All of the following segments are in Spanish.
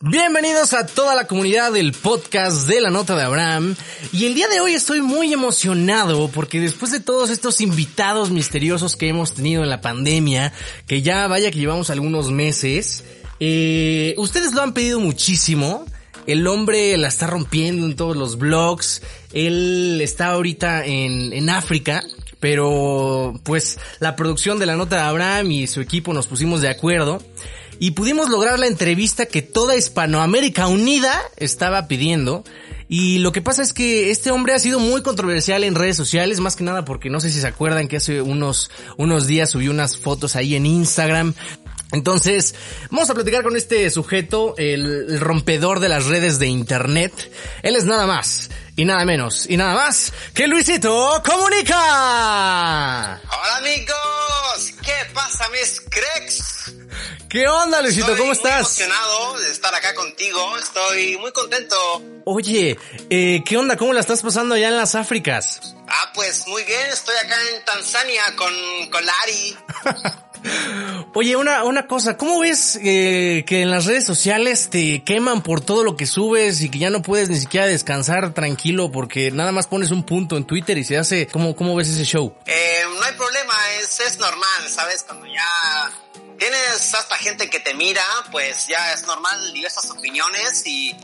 Bienvenidos a toda la comunidad del podcast de la nota de Abraham. Y el día de hoy estoy muy emocionado porque después de todos estos invitados misteriosos que hemos tenido en la pandemia, que ya vaya que llevamos algunos meses, eh, ustedes lo han pedido muchísimo. El hombre la está rompiendo en todos los blogs. Él está ahorita en, en África. Pero pues la producción de la nota de Abraham y su equipo nos pusimos de acuerdo y pudimos lograr la entrevista que toda Hispanoamérica unida estaba pidiendo. Y lo que pasa es que este hombre ha sido muy controversial en redes sociales, más que nada porque no sé si se acuerdan que hace unos, unos días subió unas fotos ahí en Instagram. Entonces, vamos a platicar con este sujeto, el, el rompedor de las redes de internet. Él es nada más y nada menos y nada más que Luisito Comunica. Hola amigos, ¿qué pasa mis cracks? ¿Qué onda, Luisito? Estoy ¿Cómo muy estás? emocionado de estar acá contigo. Estoy muy contento. Oye, eh, ¿qué onda? ¿Cómo la estás pasando allá en las Áfricas? Ah, pues muy bien. Estoy acá en Tanzania con, con Lari. Oye, una, una cosa, ¿cómo ves eh, que en las redes sociales te queman por todo lo que subes y que ya no puedes ni siquiera descansar tranquilo porque nada más pones un punto en Twitter y se hace... ¿Cómo, cómo ves ese show? Eh, no hay problema, es, es normal, ¿sabes? Cuando ya tienes hasta gente que te mira, pues ya es normal diversas opiniones y,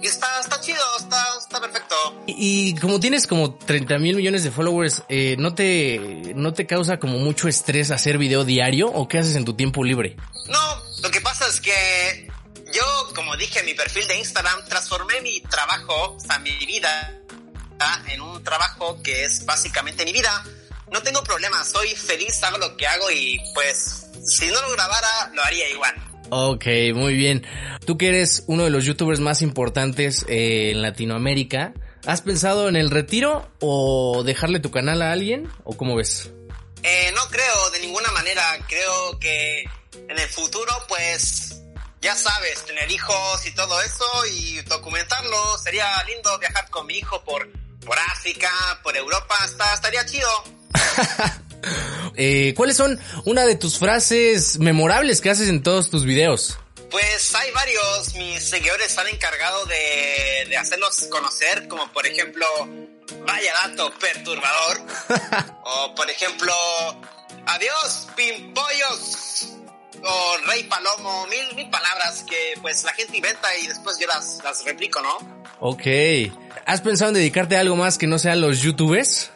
y está, está chido, está, está perfecto. Y, y como tienes como 30 mil millones de followers, eh, ¿no, te, ¿no te causa como mucho estrés hacer video diario o qué haces en tu tiempo libre? No, lo que pasa es que yo, como dije en mi perfil de Instagram, transformé mi trabajo, o sea, mi vida, en un trabajo que es básicamente mi vida. No tengo problemas, soy feliz, hago lo que hago y pues si no lo grabara, lo haría igual. Ok, muy bien. Tú que eres uno de los youtubers más importantes eh, en Latinoamérica, ¿has pensado en el retiro o dejarle tu canal a alguien o cómo ves? Eh, no creo de ninguna manera, creo que en el futuro pues ya sabes, tener hijos y todo eso y documentarlo, sería lindo viajar con mi hijo por, por África, por Europa, está, estaría chido. eh, ¿Cuáles son una de tus frases memorables que haces en todos tus videos? Pues hay varios, mis seguidores han encargado de, de hacerlos conocer, como por ejemplo, vaya dato perturbador, o por ejemplo, adiós, pimpollos, o rey palomo, mil, mil palabras que pues la gente inventa y después yo las, las replico, ¿no? Ok. ¿Has pensado en dedicarte a algo más que no sean los youtubers?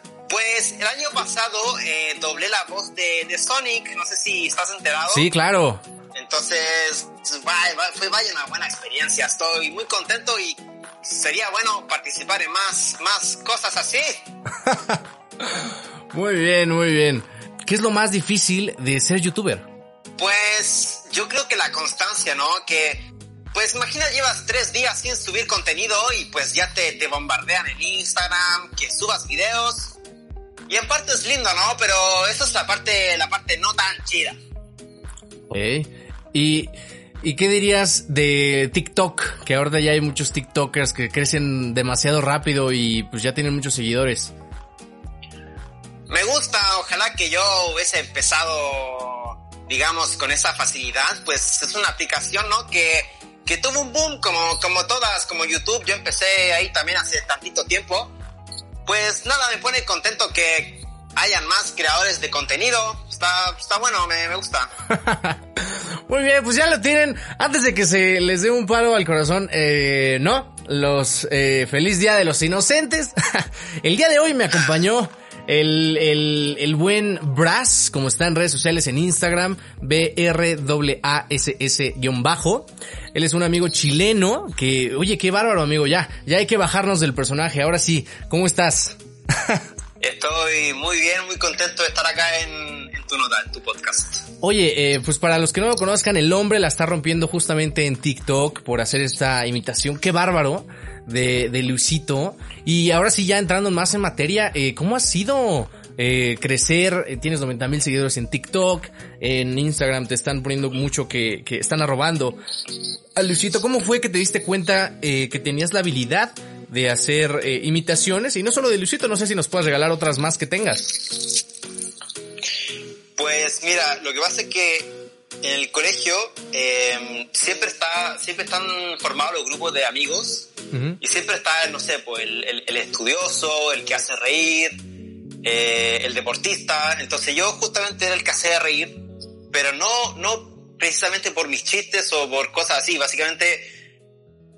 Pues el año pasado eh, doblé la voz de, de Sonic, no sé si estás enterado. Sí, claro. Entonces, vaya, vaya, fue vaya una buena experiencia. Estoy muy contento y sería bueno participar en más, más cosas así. muy bien, muy bien. ¿Qué es lo más difícil de ser youtuber? Pues yo creo que la constancia, ¿no? Que, pues imagina, llevas tres días sin subir contenido y pues ya te, te bombardean en Instagram, que subas videos. Y en parte es lindo, ¿no? Pero esa es la parte, la parte no tan chida. Ok. ¿Y, ¿Y qué dirías de TikTok? Que ahora ya hay muchos TikTokers que crecen demasiado rápido y pues ya tienen muchos seguidores. Me gusta, ojalá que yo hubiese empezado, digamos, con esa facilidad. Pues es una aplicación, ¿no? Que, que tuvo un boom como, como todas, como YouTube. Yo empecé ahí también hace tantito tiempo. Pues nada, me pone contento que hayan más creadores de contenido. Está, está bueno, me, me gusta. Muy bien, pues ya lo tienen. Antes de que se les dé un palo al corazón, eh, no, los eh, feliz día de los inocentes. el día de hoy me acompañó el, el, el buen Brass, como está en redes sociales en Instagram, B-R-A-S-S-bajo. Él es un amigo chileno que, oye, qué bárbaro amigo, ya, ya hay que bajarnos del personaje. Ahora sí, ¿cómo estás? Estoy muy bien, muy contento de estar acá en, en tu tu podcast. Oye, eh, pues para los que no lo conozcan, el hombre la está rompiendo justamente en TikTok por hacer esta imitación. Qué bárbaro de, de Luisito. Y ahora sí, ya entrando más en materia, eh, ¿cómo ha sido eh, crecer? Eh, tienes 90 mil seguidores en TikTok, en Instagram te están poniendo mucho que, que están arrobando. A Luisito, ¿cómo fue que te diste cuenta eh, que tenías la habilidad de hacer eh, imitaciones? Y no solo de Luisito, no sé si nos puedes regalar otras más que tengas. Pues mira, lo que pasa es que en el colegio eh, siempre está siempre están formados los grupos de amigos y siempre está, no sé, pues el, el, estudioso, el que hace reír, eh, el deportista. Entonces yo justamente era el que hacía reír, pero no, no precisamente por mis chistes o por cosas así. Básicamente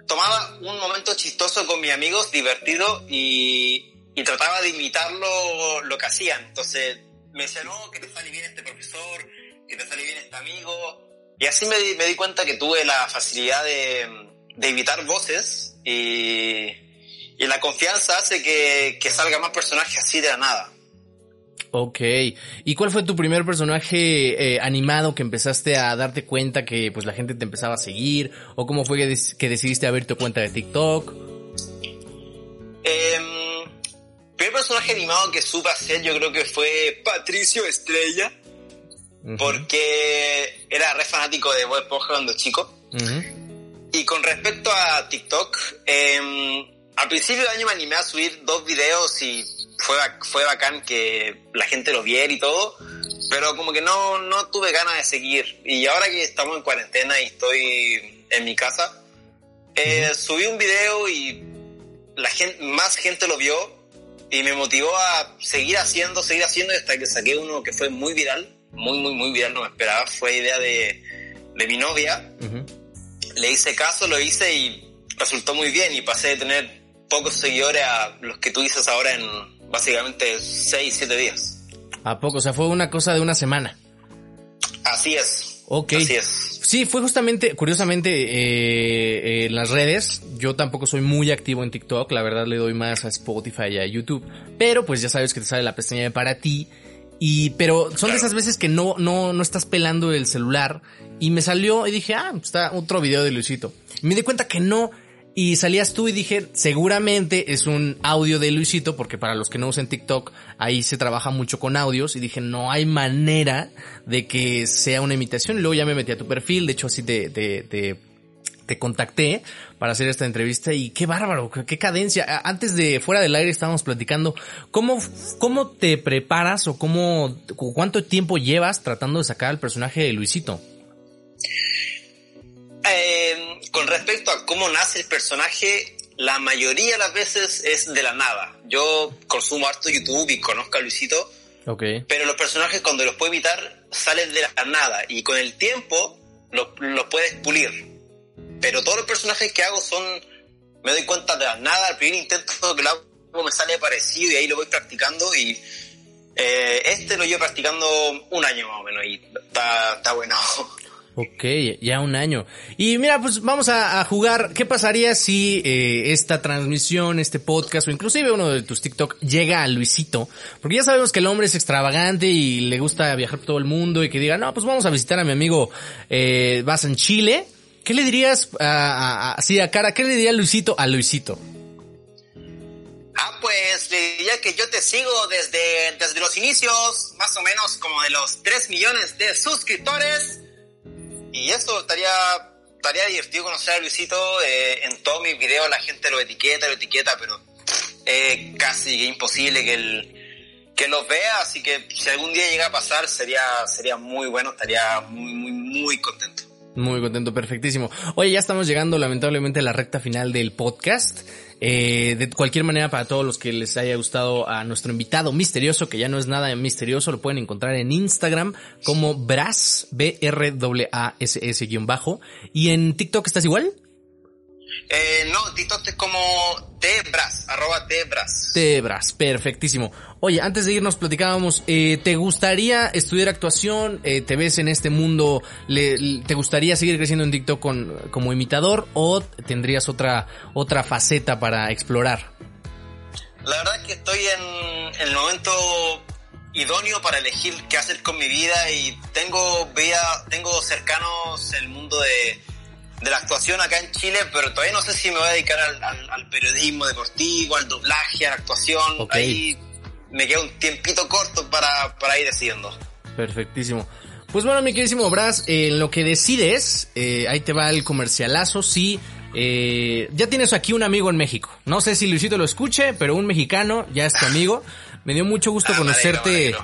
tomaba un momento chistoso con mis amigos, divertido, y, y trataba de imitar lo, lo que hacían. Entonces me decía, no, que te sale bien este profesor, que te sale bien este amigo. Y así me di, me di cuenta que tuve la facilidad de, de imitar voces y, y la confianza hace que, que salga más personajes así de la nada. Ok. ¿Y cuál fue tu primer personaje eh, animado que empezaste a darte cuenta que pues la gente te empezaba a seguir? ¿O cómo fue que, que decidiste abrir tu cuenta de TikTok? Eh, personaje animado que supe hacer yo creo que fue Patricio Estrella. Porque era re fanático de Bob Esponja cuando chico. Y con respecto a TikTok, eh, al principio del año me animé a subir dos videos y fue, fue bacán que la gente lo viera y todo, pero como que no, no tuve ganas de seguir. Y ahora que estamos en cuarentena y estoy en mi casa, eh, subí un video y la gente, más gente lo vio y me motivó a seguir haciendo, seguir haciendo hasta que saqué uno que fue muy viral, muy, muy, muy viral, no me esperaba, fue idea de, de mi novia. Le hice caso, lo hice y resultó muy bien y pasé de tener pocos seguidores a los que tú dices ahora en básicamente 6, 7 días. ¿A poco? O sea, fue una cosa de una semana. Así es. Ok. Así es. Sí, fue justamente, curiosamente, eh, en las redes. Yo tampoco soy muy activo en TikTok. La verdad le doy más a Spotify y a YouTube. Pero pues ya sabes que te sale la pestaña de para ti. Y, pero son de esas veces que no, no, no estás pelando el celular. Y me salió y dije, ah, está otro video de Luisito. Y me di cuenta que no, y salías tú y dije, seguramente es un audio de Luisito, porque para los que no usan TikTok, ahí se trabaja mucho con audios. Y dije, no hay manera de que sea una imitación. Y luego ya me metí a tu perfil, de hecho así te, te, te, te contacté para hacer esta entrevista y qué bárbaro, qué cadencia. Antes de fuera del aire estábamos platicando cómo, cómo te preparas o cómo, cuánto tiempo llevas tratando de sacar al personaje de Luisito. Eh, con respecto a cómo nace el personaje, la mayoría de las veces es de la nada. Yo consumo harto YouTube y conozco a Luisito, okay. pero los personajes cuando los puedo imitar salen de la nada y con el tiempo los, los puedes pulir. Pero todos los personajes que hago son, me doy cuenta de la nada, al primer intento que lo hago me sale parecido y ahí lo voy practicando y eh, este lo llevo practicando un año más o menos y está, está bueno. Ok, ya un año. Y mira, pues vamos a, a jugar. ¿Qué pasaría si eh, esta transmisión, este podcast o inclusive uno de tus TikTok llega a Luisito? Porque ya sabemos que el hombre es extravagante y le gusta viajar por todo el mundo y que diga, no, pues vamos a visitar a mi amigo eh, Vas en Chile. ¿Qué le dirías a, a, a cara? ¿Qué le diría Luisito a Luisito? Ah, pues le diría que yo te sigo desde, desde los inicios, más o menos como de los 3 millones de suscriptores. Y eso estaría, estaría divertido conocer a Luisito. Eh, en todos mis videos la gente lo etiqueta, lo etiqueta, pero es casi imposible que él que los vea, así que si algún día llega a pasar sería, sería muy bueno, estaría muy, muy, muy contento. Muy contento, perfectísimo. Oye, ya estamos llegando lamentablemente a la recta final del podcast. Eh, de cualquier manera, para todos los que les haya gustado a nuestro invitado misterioso, que ya no es nada misterioso, lo pueden encontrar en Instagram como Bras, B-R-A-S-S guion bajo. ¿Y en TikTok estás igual? Eh, no, TikTok es como Tebras, arroba Tebras. Tebras, perfectísimo. Oye, antes de irnos platicábamos, eh, ¿te gustaría estudiar actuación? Eh, ¿Te ves en este mundo? Le, ¿Te gustaría seguir creciendo en TikTok con, como imitador o tendrías otra, otra faceta para explorar? La verdad es que estoy en, en el momento idóneo para elegir qué hacer con mi vida y tengo vida, tengo cercanos el mundo de de la actuación acá en Chile, pero todavía no sé si me voy a dedicar al, al, al periodismo deportivo, al doblaje, a la actuación. Okay. Ahí me queda un tiempito corto para, para ir decidiendo. Perfectísimo. Pues bueno, mi queridísimo Bras, eh, lo que decides, eh, ahí te va el comercialazo, sí. Eh, ya tienes aquí un amigo en México. No sé si Luisito lo escuche, pero un mexicano ya es tu amigo. Me dio mucho gusto Ah, conocerte,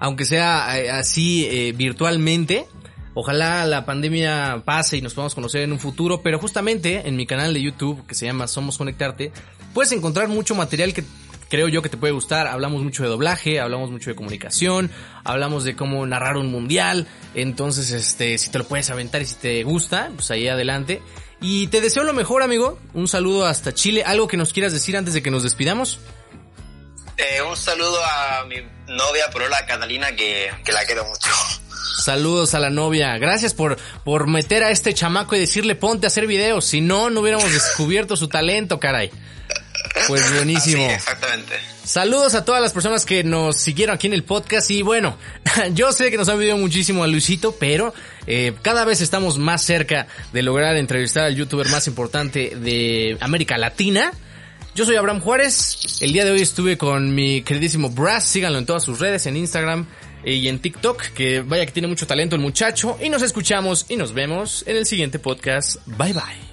aunque sea eh, así virtualmente. Ojalá la pandemia pase y nos podamos conocer en un futuro, pero justamente en mi canal de YouTube que se llama Somos Conectarte, puedes encontrar mucho material que creo yo que te puede gustar. Hablamos mucho de doblaje, hablamos mucho de comunicación, hablamos de cómo narrar un mundial. Entonces, este, si te lo puedes aventar y si te gusta, pues ahí adelante. Y te deseo lo mejor, amigo. Un saludo hasta Chile. ¿Algo que nos quieras decir antes de que nos despidamos? Eh, un saludo a mi novia Porola Catalina, que, que la quiero mucho. Saludos a la novia. Gracias por, por meter a este chamaco y decirle ponte a hacer videos. Si no, no hubiéramos descubierto su talento, caray. Pues buenísimo. exactamente. Saludos a todas las personas que nos siguieron aquí en el podcast y bueno, yo sé que nos han pedido muchísimo a Luisito, pero eh, cada vez estamos más cerca de lograr entrevistar al youtuber más importante de América Latina. Yo soy Abraham Juárez, el día de hoy estuve con mi queridísimo Brass, síganlo en todas sus redes, en Instagram y en TikTok, que vaya que tiene mucho talento el muchacho, y nos escuchamos y nos vemos en el siguiente podcast. Bye bye.